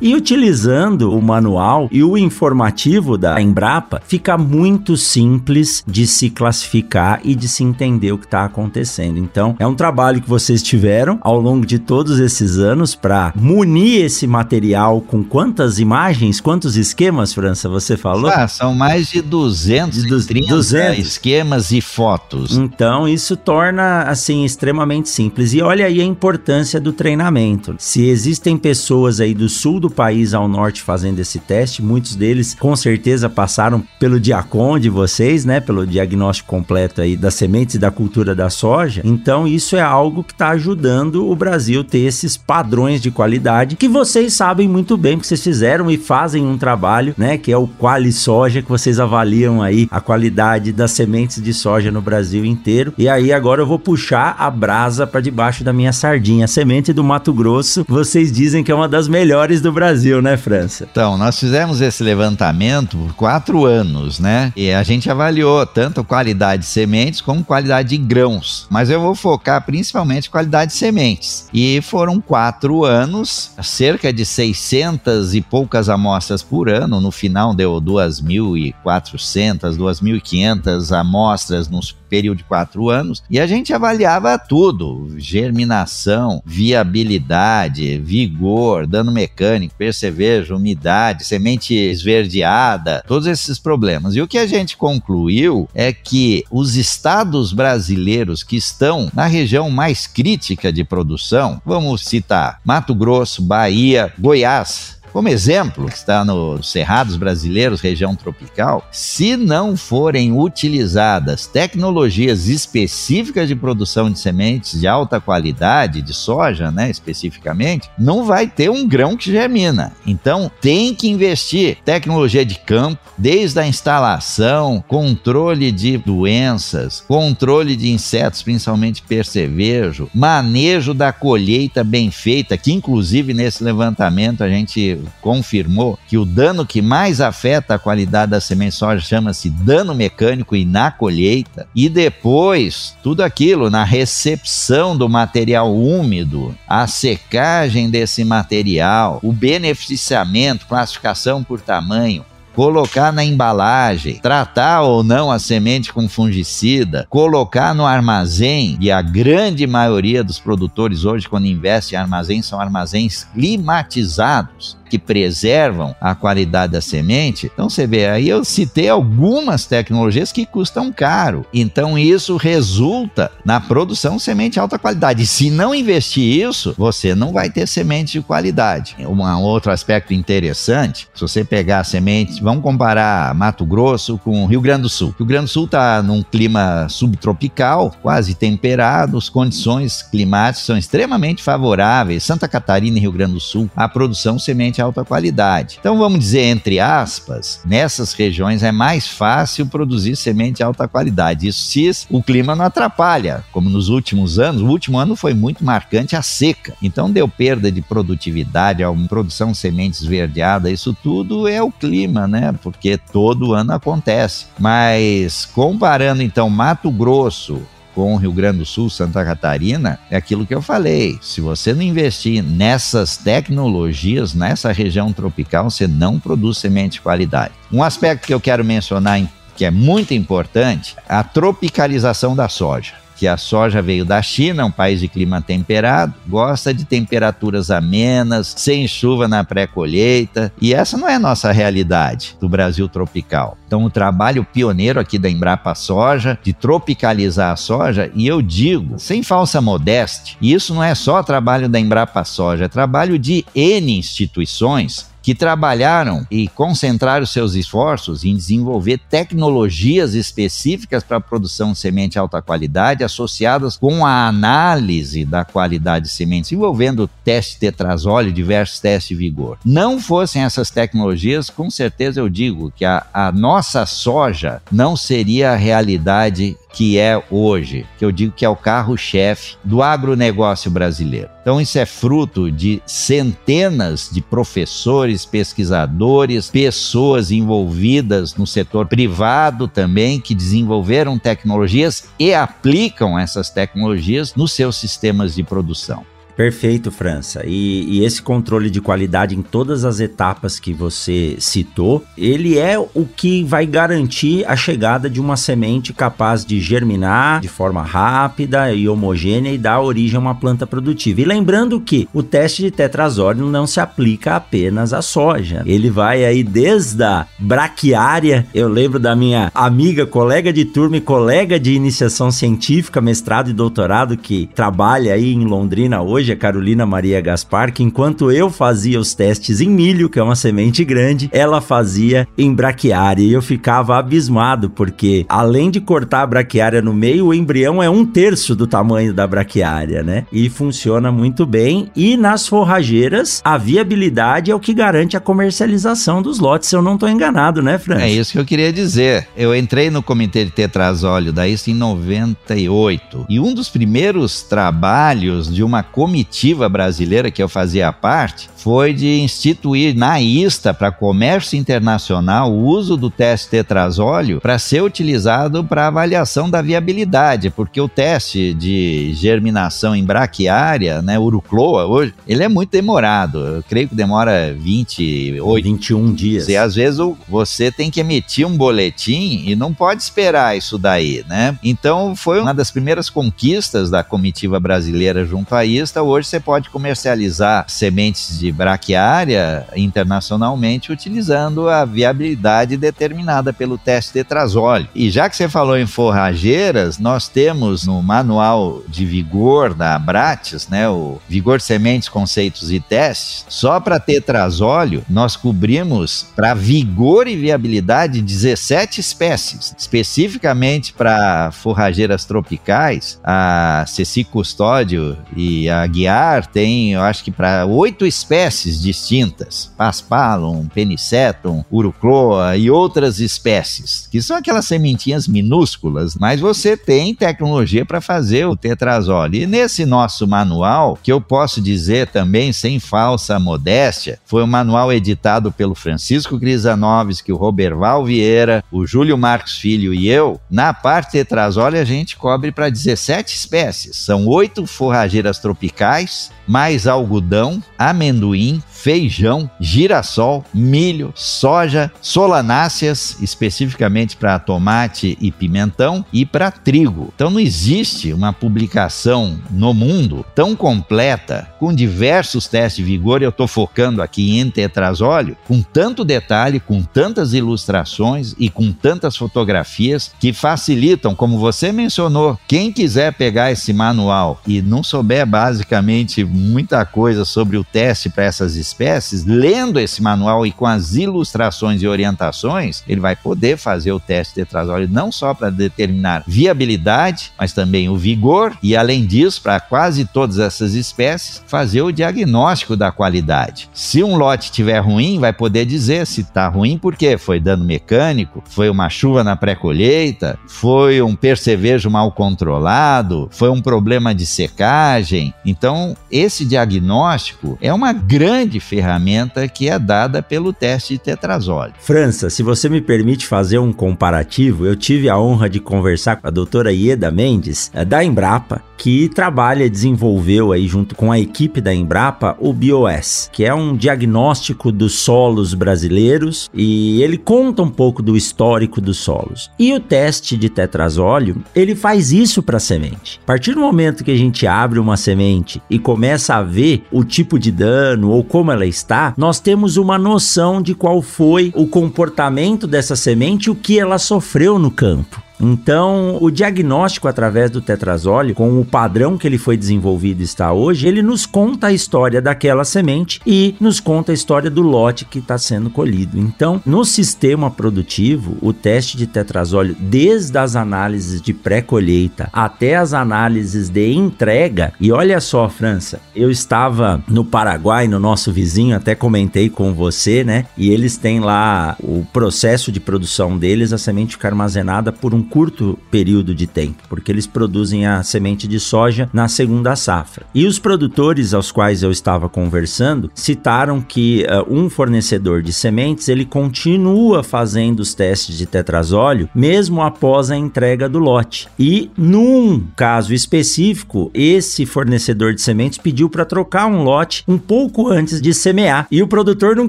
[SPEAKER 2] E utilizando o manual e o informativo da Embrapa, fica muito simples de se classificar e de se entender o que está acontecendo. Então, é um trabalho que vocês tiveram ao longo de todos esses anos para munir esse material com quantas imagens, quantos esquemas, França, você falou?
[SPEAKER 3] Ah, são mais mais de 230 200. esquemas e fotos.
[SPEAKER 2] Então, isso torna, assim, extremamente simples. E olha aí a importância do treinamento. Se existem pessoas aí do sul do país ao norte fazendo esse teste, muitos deles com certeza passaram pelo Diacon de vocês, né? Pelo diagnóstico completo aí das sementes e da cultura da soja. Então, isso é algo que está ajudando o Brasil ter esses padrões de qualidade que vocês sabem muito bem, que vocês fizeram e fazem um trabalho, né? Que é o Quali Soja, que vocês avaliam aí a qualidade das sementes de soja no Brasil inteiro. E aí agora eu vou puxar a brasa para debaixo da minha sardinha. A semente do Mato Grosso, vocês dizem que é uma das melhores melhores do Brasil, né, França?
[SPEAKER 3] Então, nós fizemos esse levantamento por quatro anos, né? E a gente avaliou tanto qualidade de sementes como qualidade de grãos. Mas eu vou focar principalmente qualidade de sementes. E foram quatro anos, cerca de 600 e poucas amostras por ano. No final deu 2.400, 2.500 amostras nos período de quatro anos, e a gente avaliava tudo: germinação, viabilidade, vigor, dano mecânico, percevejo, umidade, semente esverdeada, todos esses problemas. E o que a gente concluiu é que os estados brasileiros que estão na região mais crítica de produção, vamos citar Mato Grosso, Bahia, Goiás, como exemplo, que está nos Cerrados Brasileiros, região tropical, se não forem utilizadas tecnologias específicas de produção de sementes de alta qualidade, de soja, né, especificamente, não vai ter um grão que germina. Então, tem que investir tecnologia de campo, desde a instalação, controle de doenças, controle de insetos, principalmente percevejo, manejo da colheita bem feita, que inclusive nesse levantamento a gente confirmou que o dano que mais afeta a qualidade da semente soja chama-se dano mecânico e na colheita. E depois, tudo aquilo na recepção do material úmido, a secagem desse material, o beneficiamento, classificação por tamanho, colocar na embalagem, tratar ou não a semente com fungicida, colocar no armazém, e a grande maioria dos produtores hoje, quando investem em armazém, são armazéns climatizados que preservam a qualidade da semente. Então você vê, aí eu citei algumas tecnologias que custam caro. Então isso resulta na produção de semente de alta qualidade. E se não investir isso, você não vai ter semente de qualidade. Um outro aspecto interessante, se você pegar a semente, vamos comparar Mato Grosso com Rio Grande do Sul. Rio Grande do Sul está num clima subtropical, quase temperado, as condições climáticas são extremamente favoráveis. Santa Catarina e Rio Grande do Sul, a produção de semente alta qualidade. Então vamos dizer, entre aspas, nessas regiões é mais fácil produzir semente de alta qualidade. Isso se o clima não atrapalha, como nos últimos anos. O último ano foi muito marcante a seca. Então deu perda de produtividade, a produção de sementes verdeada, isso tudo é o clima, né? Porque todo ano acontece. Mas comparando então Mato Grosso com Rio Grande do Sul, Santa Catarina, é aquilo que eu falei. Se você não investir nessas tecnologias, nessa região tropical, você não produz semente de qualidade. Um aspecto que eu quero mencionar que é muito importante, a tropicalização da soja que a soja veio da China, um país de clima temperado, gosta de temperaturas amenas, sem chuva na pré-colheita, e essa não é a nossa realidade do Brasil tropical. Então, o trabalho pioneiro aqui da Embrapa Soja, de tropicalizar a soja, e eu digo, sem falsa modéstia, e isso não é só trabalho da Embrapa Soja, é trabalho de N instituições que trabalharam e concentraram seus esforços em desenvolver tecnologias específicas para a produção de semente de alta qualidade associadas com a análise da qualidade de sementes, envolvendo teste tetrazóleo diversos testes de vigor. Não fossem essas tecnologias, com certeza eu digo que a, a nossa soja não seria a realidade que é hoje, que eu digo que é o carro-chefe do agronegócio brasileiro. Então, isso é fruto de centenas de professores, pesquisadores, pessoas envolvidas no setor privado também, que desenvolveram tecnologias e aplicam essas tecnologias nos seus sistemas de produção.
[SPEAKER 2] Perfeito, França. E, e, esse controle de qualidade em todas as etapas que você citou, ele é o que vai garantir a chegada de uma semente capaz de germinar de forma rápida e homogênea e dar origem a uma planta produtiva. E lembrando que o teste de tetrazóleo não se aplica apenas à soja. Ele vai aí desde a braquiária. Eu lembro da minha amiga, colega de turma e colega de iniciação científica, mestrado e doutorado que trabalha aí em Londrina hoje hoje, a Carolina Maria Gaspar, que enquanto eu fazia os testes em milho, que é uma semente grande, ela fazia em braquiária. E eu ficava abismado, porque além de cortar a braquiária no meio, o embrião é um terço do tamanho da braquiária, né? E funciona muito bem. E nas forrageiras, a viabilidade é o que garante a comercialização dos lotes, se eu não estou enganado, né, Fran?
[SPEAKER 3] É isso que eu queria dizer. Eu entrei no comitê de tetrazóleo da ISO em 98. E um dos primeiros trabalhos de uma comissão comitiva brasileira que eu fazia parte foi de instituir na ISTA para comércio internacional o uso do teste tetrazóleo para ser utilizado para avaliação da viabilidade, porque o teste de germinação em braquiária, né, urucloa hoje, ele é muito demorado. Eu creio que demora 28
[SPEAKER 2] 21 dias.
[SPEAKER 3] E às vezes você tem que emitir um boletim e não pode esperar isso daí, né? Então foi uma das primeiras conquistas da comitiva brasileira junto à ISTA. Hoje você pode comercializar sementes de de braquiária internacionalmente utilizando a viabilidade determinada pelo teste tetrazóleo. E já que você falou em forrageiras, nós temos no manual de vigor da Abrates, né, o Vigor Sementes, Conceitos e Testes, só para tetrazóleo nós cobrimos para vigor e viabilidade 17 espécies, especificamente para forrageiras tropicais, a Ceci Custódio e a Guiar tem, eu acho que para oito espécies espécies distintas, Paspalum, Penicetum, Urucloa e outras espécies, que são aquelas sementinhas minúsculas, mas você tem tecnologia para fazer o tetrazole. E nesse nosso manual, que eu posso dizer também sem falsa modéstia, foi um manual editado pelo Francisco Crisanovski, o Roberval Vieira, o Júlio Marcos Filho e eu. Na parte tetrazole a gente cobre para 17 espécies. São oito forrageiras tropicais, mais algodão, amendoim, ruim feijão, girassol, milho, soja, solanáceas, especificamente para tomate e pimentão, e para trigo. Então não existe uma publicação no mundo tão completa, com diversos testes de vigor, eu estou focando aqui em tetrazóleo, com tanto detalhe, com tantas ilustrações e com tantas fotografias que facilitam, como você mencionou, quem quiser pegar esse manual e não souber basicamente muita coisa sobre o teste para essas espécies, lendo esse manual e com as ilustrações e orientações, ele vai poder fazer o teste de tetrazóleo não só para determinar viabilidade, mas também o vigor e, além disso, para quase todas essas espécies, fazer o diagnóstico da qualidade. Se um lote estiver ruim, vai poder dizer se está ruim porque foi dano mecânico, foi uma chuva na pré-colheita, foi um percevejo mal controlado, foi um problema de secagem. Então, esse diagnóstico é uma grande grande ferramenta que é dada pelo teste de tetrazóleo.
[SPEAKER 2] França, se você me permite fazer um comparativo, eu tive a honra de conversar com a doutora Ieda Mendes, eh, da Embrapa, que trabalha desenvolveu aí junto com a equipe da Embrapa o BioS, que é um diagnóstico dos solos brasileiros e ele conta um pouco do histórico dos solos. E o teste de tetrazóleo, ele faz isso para a semente. A partir do momento que a gente abre uma semente e começa a ver o tipo de dano ou como ela está, nós temos uma noção de qual foi o comportamento dessa semente e o que ela sofreu no campo. Então, o diagnóstico através do tetrazóleo, com o padrão que ele foi desenvolvido está hoje, ele nos conta a história daquela semente e nos conta a história do lote que está sendo colhido. Então, no sistema produtivo, o teste de tetrazóleo, desde as análises de pré-colheita até as análises de entrega, e olha só, França, eu estava no Paraguai, no nosso vizinho, até comentei com você, né? E eles têm lá o processo de produção deles, a semente fica armazenada por um curto período de tempo, porque eles produzem a semente de soja na segunda safra. E os produtores aos quais eu estava conversando citaram que uh, um fornecedor de sementes ele continua fazendo os testes de tetrazóleo mesmo após a entrega do lote. E num caso específico, esse fornecedor de sementes pediu para trocar um lote um pouco antes de semear. E o produtor não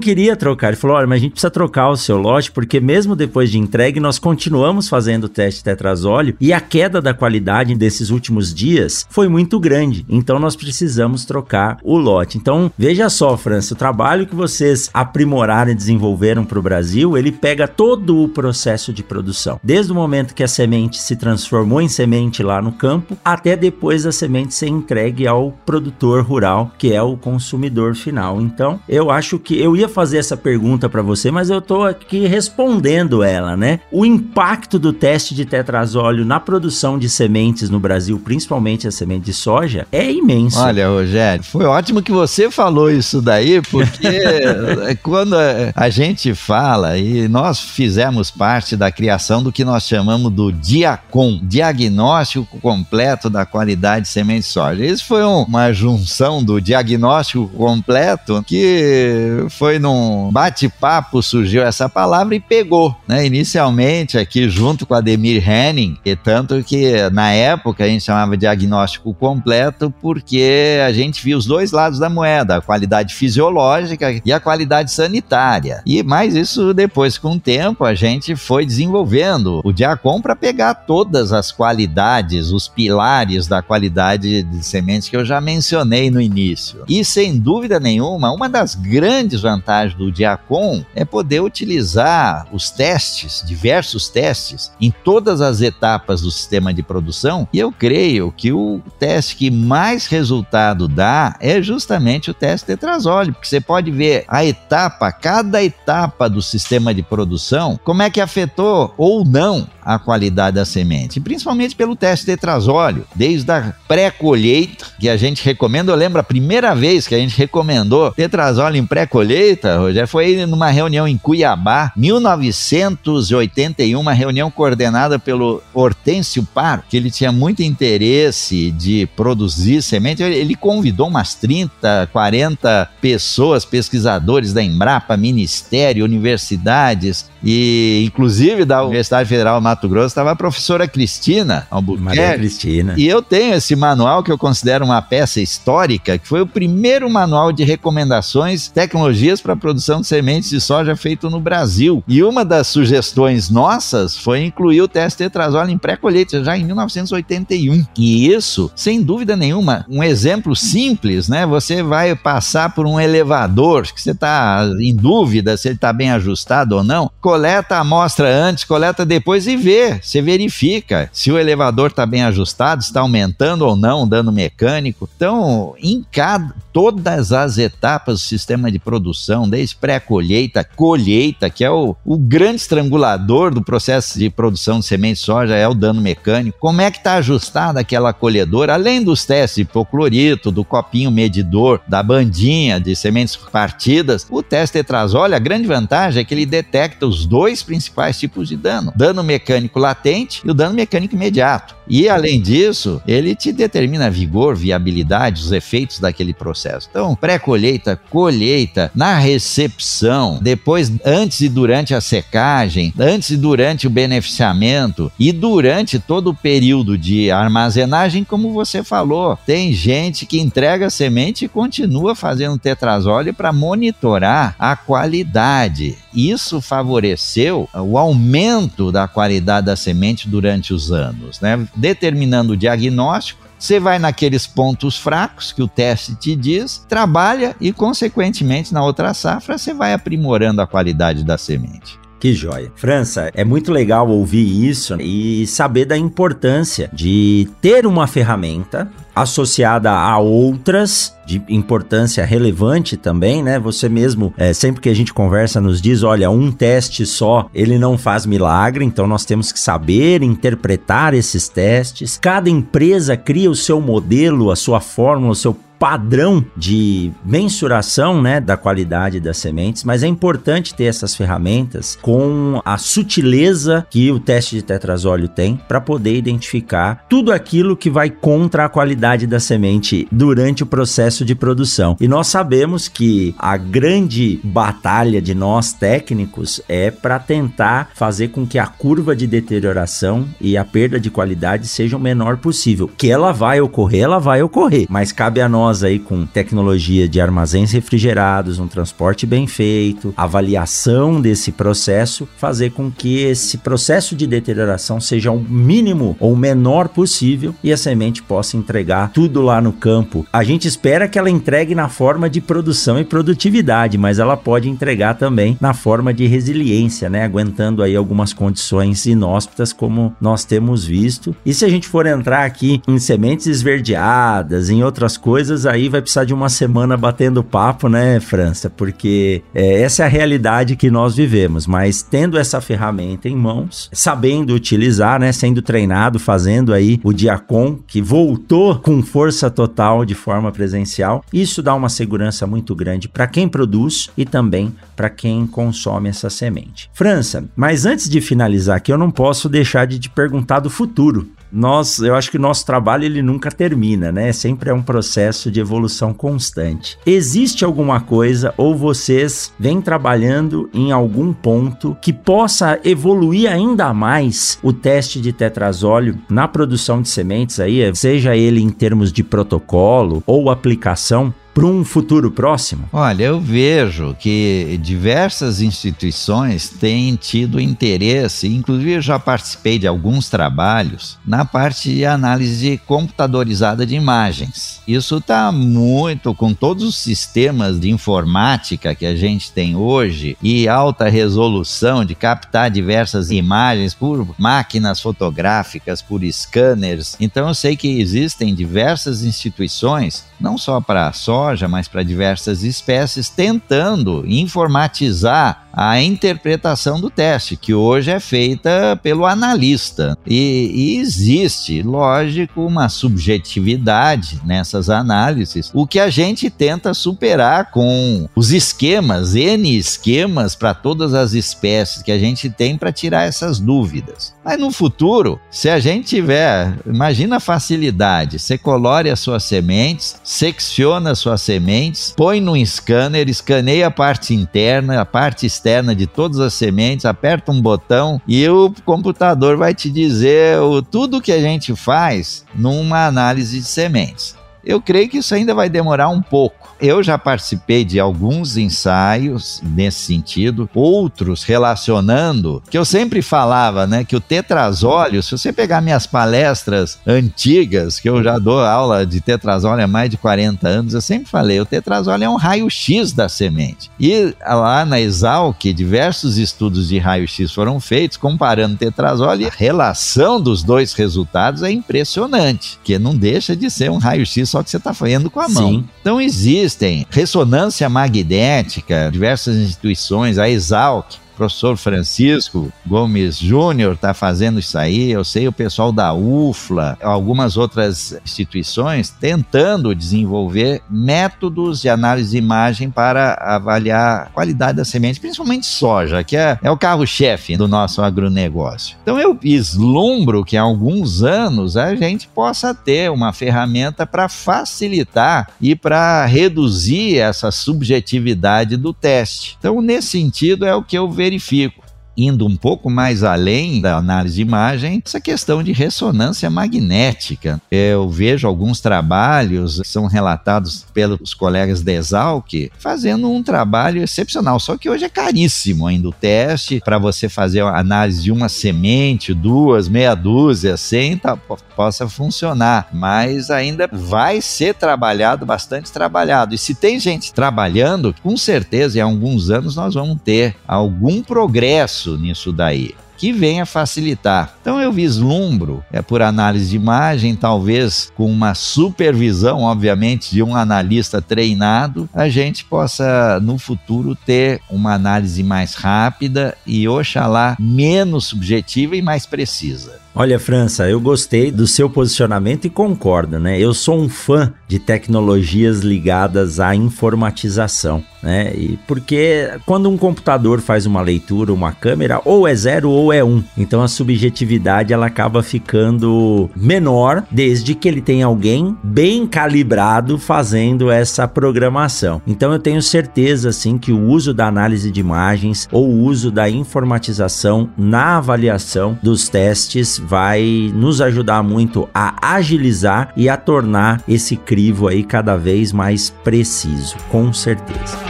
[SPEAKER 2] queria trocar. Ele falou: "Olha, mas a gente precisa trocar o seu lote porque mesmo depois de entregue nós continuamos fazendo o teste teste tetrazóleo e a queda da qualidade desses últimos dias foi muito grande. Então nós precisamos trocar o lote. Então veja só, França, o trabalho que vocês aprimoraram e desenvolveram para o Brasil, ele pega todo o processo de produção, desde o momento que a semente se transformou em semente lá no campo, até depois a semente ser entregue ao produtor rural, que é o consumidor final. Então eu acho que eu ia fazer essa pergunta para você, mas eu estou aqui respondendo ela, né? O impacto do teste de de tetrazóleo na produção de sementes no Brasil, principalmente a semente de soja, é imenso.
[SPEAKER 3] Olha, Rogério, foi ótimo que você falou isso daí, porque quando a gente fala, e nós fizemos parte da criação do que nós chamamos do DIACOM, Diagnóstico Completo da Qualidade de Semente de Soja. Isso foi uma junção do diagnóstico completo que foi num bate-papo surgiu essa palavra e pegou, né? Inicialmente aqui junto com a Ademir Henning, e tanto que na época a gente chamava de diagnóstico completo porque a gente viu os dois lados da moeda, a qualidade fisiológica e a qualidade sanitária. E mais isso depois com o tempo a gente foi desenvolvendo o Diacom para pegar todas as qualidades, os pilares da qualidade de sementes que eu já mencionei no início. E sem dúvida nenhuma, uma das grandes vantagens do Diacom é poder utilizar os testes, diversos testes, em todas as etapas do sistema de produção. E eu creio que o teste que mais resultado dá é justamente o teste tetrazóleo, porque você pode ver a etapa, cada etapa do sistema de produção, como é que afetou ou não a qualidade da semente, principalmente pelo teste de tetrazóleo, desde a pré-colheita, que a gente recomenda, eu lembro a primeira vez que a gente recomendou tetrazóleo em pré-colheita, Rogério, foi numa reunião em Cuiabá, 1981, uma reunião coordenada pelo Hortêncio Paro, que ele tinha muito interesse de produzir semente, ele convidou umas 30, 40 pessoas, pesquisadores da Embrapa, Ministério, universidades e inclusive da Universidade Federal Mato Grosso, estava a professora Cristina
[SPEAKER 2] Albuquerque. Maria Cristina.
[SPEAKER 3] E eu tenho esse manual que eu considero uma peça histórica, que foi o primeiro manual de recomendações, tecnologias para a produção de sementes de soja feito no Brasil. E uma das sugestões nossas foi incluir o teste tetrazole em pré-colheita, já em 1981. E isso, sem dúvida nenhuma, um exemplo simples, né? Você vai passar por um elevador, que você está em dúvida se ele está bem ajustado ou não, coleta a amostra antes, coleta depois e vê, você verifica se o elevador está bem ajustado, está aumentando ou não o dano mecânico. Então, em cada, todas as etapas do sistema de produção, desde pré-colheita, colheita, que é o, o grande estrangulador do processo de produção de semente de soja, é o dano mecânico. Como é que está ajustada aquela colhedora, além dos testes de hipoclorito, do copinho medidor, da bandinha de sementes partidas, o teste tetrazole, a grande vantagem é que ele detecta os dois principais tipos de dano: dano mecânico latente e o dano mecânico imediato. E além disso, ele te determina vigor, viabilidade, os efeitos daquele processo. Então, pré-colheita, colheita, na recepção, depois, antes e durante a secagem, antes e durante o beneficiamento e durante todo o período de armazenagem, como você falou, tem gente que entrega semente e continua fazendo tetrazóleo para monitorar a qualidade. Isso favoreceu o aumento da qualidade da semente durante os anos, né? determinando o diagnóstico, você vai naqueles pontos fracos que o teste te diz, trabalha e, consequentemente, na outra safra, você vai aprimorando a qualidade da semente.
[SPEAKER 2] Que joia. França, é muito legal ouvir isso e saber da importância de ter uma ferramenta associada a outras de importância relevante também, né? Você mesmo, é, sempre que a gente conversa, nos diz: olha, um teste só, ele não faz milagre, então nós temos que saber interpretar esses testes. Cada empresa cria o seu modelo, a sua fórmula, o seu padrão de mensuração né, da qualidade das sementes, mas é importante ter essas ferramentas com a sutileza que o teste de tetrazóleo tem para poder identificar tudo aquilo que vai contra a qualidade da semente durante o processo de produção. E nós sabemos que a grande batalha de nós técnicos é para tentar fazer com que a curva de deterioração e a perda de qualidade seja o menor possível. Que ela vai ocorrer, ela vai ocorrer, mas cabe a nós nós aí com tecnologia de armazéns refrigerados, um transporte bem feito, avaliação desse processo, fazer com que esse processo de deterioração seja o mínimo ou menor possível e a semente possa entregar tudo lá no campo. A gente espera que ela entregue na forma de produção e produtividade, mas ela pode entregar também na forma de resiliência, né, aguentando aí algumas condições inóspitas como nós temos visto. E se a gente for entrar aqui em sementes esverdeadas, em outras coisas, aí vai precisar de uma semana batendo papo, né, França? Porque é, essa é a realidade que nós vivemos. Mas tendo essa ferramenta em mãos, sabendo utilizar, né, sendo treinado, fazendo aí o Diacon, que voltou com força total de forma presencial, isso dá uma segurança muito grande para quem produz e também para quem consome essa semente. França, mas antes de finalizar aqui, eu não posso deixar de te perguntar do futuro nós, eu acho que o nosso trabalho ele nunca termina, né? Sempre é um processo de evolução constante. Existe alguma coisa ou vocês vêm trabalhando em algum ponto que possa evoluir ainda mais o teste de tetrazóleo na produção de sementes aí, seja ele em termos de protocolo ou aplicação? Para um futuro próximo?
[SPEAKER 3] Olha, eu vejo que diversas instituições têm tido interesse, inclusive eu já participei de alguns trabalhos na parte de análise computadorizada de imagens. Isso está muito com todos os sistemas de informática que a gente tem hoje e alta resolução de captar diversas imagens por máquinas fotográficas, por scanners. Então eu sei que existem diversas instituições, não só para só soja, mas para diversas espécies, tentando informatizar a interpretação do teste, que hoje é feita pelo analista. E, e, existe, lógico, uma subjetividade nessas análises, o que a gente tenta superar com os esquemas, N esquemas para todas as espécies que a gente tem para tirar essas dúvidas. Mas no futuro, se a gente tiver, imagina a facilidade, você colore as suas sementes, secciona as suas sementes, põe num scanner, escaneia a parte interna, a parte externa de todas as sementes, aperta um botão e o computador vai te dizer o, tudo que a gente faz numa análise de sementes. Eu creio que isso ainda vai demorar um pouco eu já participei de alguns ensaios nesse sentido, outros relacionando, que eu sempre falava, né, que o tetrazóleo, se você pegar minhas palestras antigas, que eu já dou aula de tetrazóleo há mais de 40 anos, eu sempre falei, o tetrazóleo é um raio-x da semente. E lá na Exalc, diversos estudos de raio-x foram feitos comparando tetrazóleo e a relação dos dois resultados é impressionante, que não deixa de ser um raio-x só que você está fazendo com a mão. Sim. Então existe existem ressonância magnética, diversas instituições, a Exalc, professor Francisco Gomes Júnior está fazendo isso aí, eu sei o pessoal da UFLA, algumas outras instituições tentando desenvolver métodos de análise de imagem para avaliar a qualidade da semente, principalmente soja, que é, é o carro-chefe do nosso agronegócio. Então eu vislumbro que em alguns anos a gente possa ter uma ferramenta para facilitar e para reduzir essa subjetividade do teste. Então, nesse sentido, é o que eu vejo verifico indo um pouco mais além da análise de imagem, essa questão de ressonância magnética. Eu vejo alguns trabalhos que são relatados pelos colegas da Exalc fazendo um trabalho excepcional, só que hoje é caríssimo ainda o teste para você fazer a análise de uma semente, duas, meia dúzia, cem, tá, possa funcionar, mas ainda vai ser trabalhado, bastante trabalhado. E se tem gente trabalhando, com certeza em alguns anos nós vamos ter algum progresso isso nisso daí que venha facilitar. Então eu vislumbro, é por análise de imagem, talvez com uma supervisão, obviamente, de um analista treinado, a gente possa no futuro ter uma análise mais rápida e oxalá menos subjetiva e mais precisa.
[SPEAKER 2] Olha, França, eu gostei do seu posicionamento e concordo, né? Eu sou um fã de tecnologias ligadas à informatização, né? E porque quando um computador faz uma leitura, uma câmera, ou é zero ou é um. Então a subjetividade ela acaba ficando menor desde que ele tenha alguém bem calibrado fazendo essa programação. Então eu tenho certeza assim que o uso da análise de imagens ou o uso da informatização na avaliação dos testes vai nos ajudar muito a agilizar e a tornar esse crivo aí cada vez mais preciso, com certeza.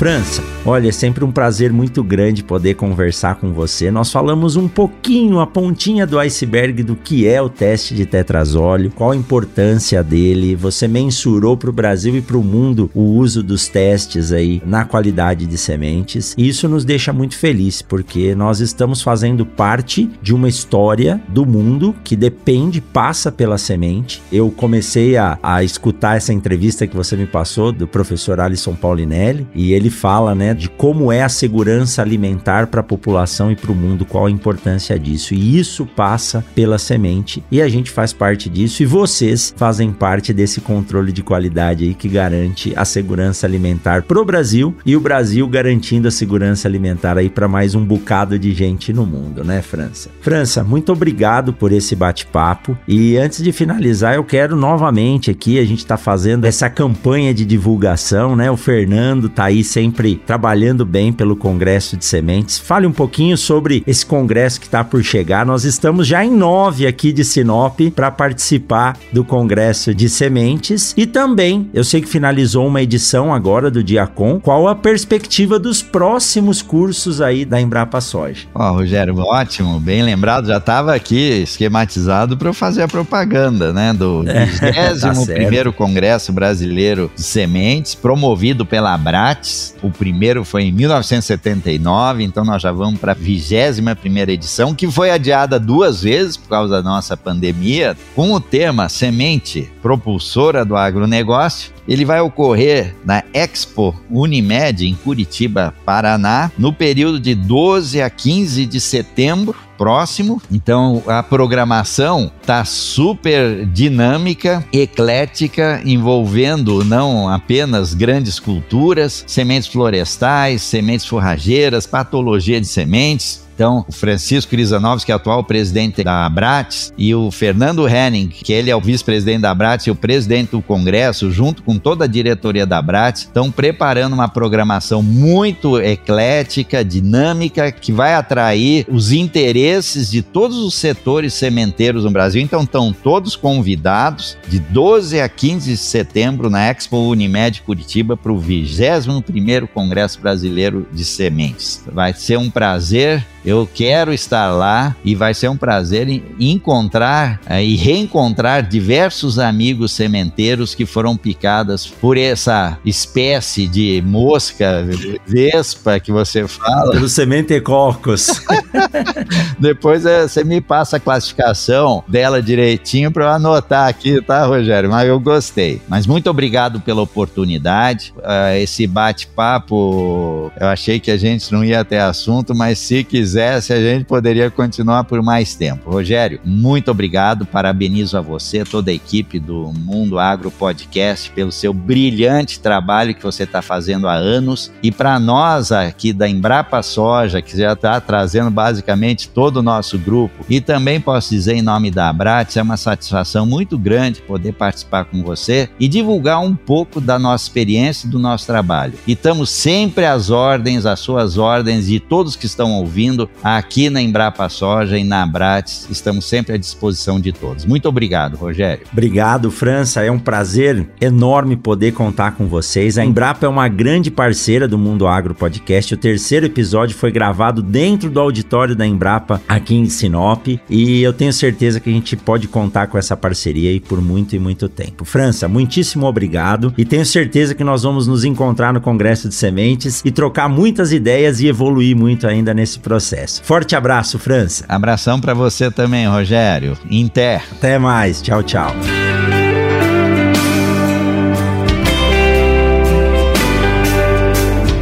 [SPEAKER 2] França, olha, é sempre um prazer muito grande poder conversar com você. Nós falamos um pouquinho, a pontinha do iceberg do que é o teste de tetrazóleo, qual a importância dele. Você mensurou para o Brasil e para o mundo o uso dos testes aí na qualidade de sementes. E isso nos deixa muito feliz, porque nós estamos fazendo parte de uma história do mundo que depende, passa pela semente. Eu comecei a, a escutar essa entrevista que você me passou do professor Alisson Paulinelli e ele fala, né, de como é a segurança alimentar para a população e para o mundo, qual a importância disso. E isso passa pela semente e a gente faz parte disso e vocês fazem parte desse controle de qualidade aí que garante a segurança alimentar para o Brasil e o Brasil garantindo a segurança alimentar aí para mais um bocado de gente no mundo, né, França? França, muito obrigado por esse bate-papo e antes de finalizar, eu quero novamente aqui a gente está fazendo essa campanha de divulgação, né? O Fernando tá aí sempre trabalhando bem pelo Congresso de Sementes. Fale um pouquinho sobre esse congresso que está por chegar. Nós estamos já em nove aqui de Sinop para participar do Congresso de Sementes e também, eu sei que finalizou uma edição agora do Diacon. Qual a perspectiva dos próximos cursos aí da Embrapa Soja?
[SPEAKER 3] Ó, oh, Rogério, ótimo, bem lembrado. Já estava aqui esquematizado para eu fazer a propaganda, né, do 21 é, tá primeiro Congresso Brasileiro de Sementes, promovido pela Abrates. O primeiro foi em 1979, então nós já vamos para a 21 primeira edição, que foi adiada duas vezes por causa da nossa pandemia, com o tema Semente Propulsora do Agronegócio. Ele vai ocorrer na Expo Unimed em Curitiba, Paraná, no período de 12 a 15 de setembro próximo. Então a programação tá super dinâmica, eclética, envolvendo não apenas grandes culturas, sementes florestais, sementes forrageiras, patologia de sementes, então, o Francisco Crisanovski, que é atual presidente da Abrates, e o Fernando Henning, que ele é o vice-presidente da Abrates e o presidente do Congresso, junto com toda a diretoria da Abrates, estão preparando uma programação muito eclética, dinâmica, que vai atrair os interesses de todos os setores sementeiros no Brasil. Então, estão todos convidados de 12 a 15 de setembro na Expo Unimed Curitiba para o 21º Congresso Brasileiro de Sementes. Vai ser um prazer eu quero estar lá e vai ser um prazer encontrar eh, e reencontrar diversos amigos sementeiros que foram picadas por essa espécie de mosca vespa que você fala.
[SPEAKER 2] Pelo sementecocos.
[SPEAKER 3] Depois eh, você me passa a classificação dela direitinho para eu anotar aqui, tá, Rogério? Mas eu gostei. Mas muito obrigado pela oportunidade. Uh, esse bate-papo, eu achei que a gente não ia ter assunto, mas se quiser quisesse, a gente poderia continuar por mais tempo. Rogério, muito obrigado, parabenizo a você, toda a equipe do Mundo Agro Podcast, pelo seu brilhante trabalho que você está fazendo há anos. E para nós aqui da Embrapa Soja, que já está trazendo basicamente todo o nosso grupo, e também posso dizer em nome da Abrates, é uma satisfação muito grande poder participar com você e divulgar um pouco da nossa experiência e do nosso trabalho. E estamos sempre às ordens, às suas ordens, de todos que estão ouvindo aqui na Embrapa Soja e na Abrates. Estamos sempre à disposição de todos. Muito obrigado, Rogério.
[SPEAKER 2] Obrigado, França. É um prazer enorme poder contar com vocês. A Embrapa é uma grande parceira do Mundo Agro Podcast. O terceiro episódio foi gravado dentro do auditório da Embrapa aqui em Sinop e eu tenho certeza que a gente pode contar com essa parceria aí por muito e muito tempo. França, muitíssimo obrigado e tenho certeza que nós vamos nos encontrar no Congresso de Sementes e trocar muitas ideias e evoluir muito ainda nesse processo processo. Forte abraço, França.
[SPEAKER 3] Abração para você também, Rogério. Inter.
[SPEAKER 2] Até mais. Tchau, tchau.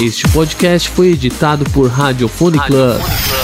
[SPEAKER 5] Este podcast foi editado por Radiofone Club.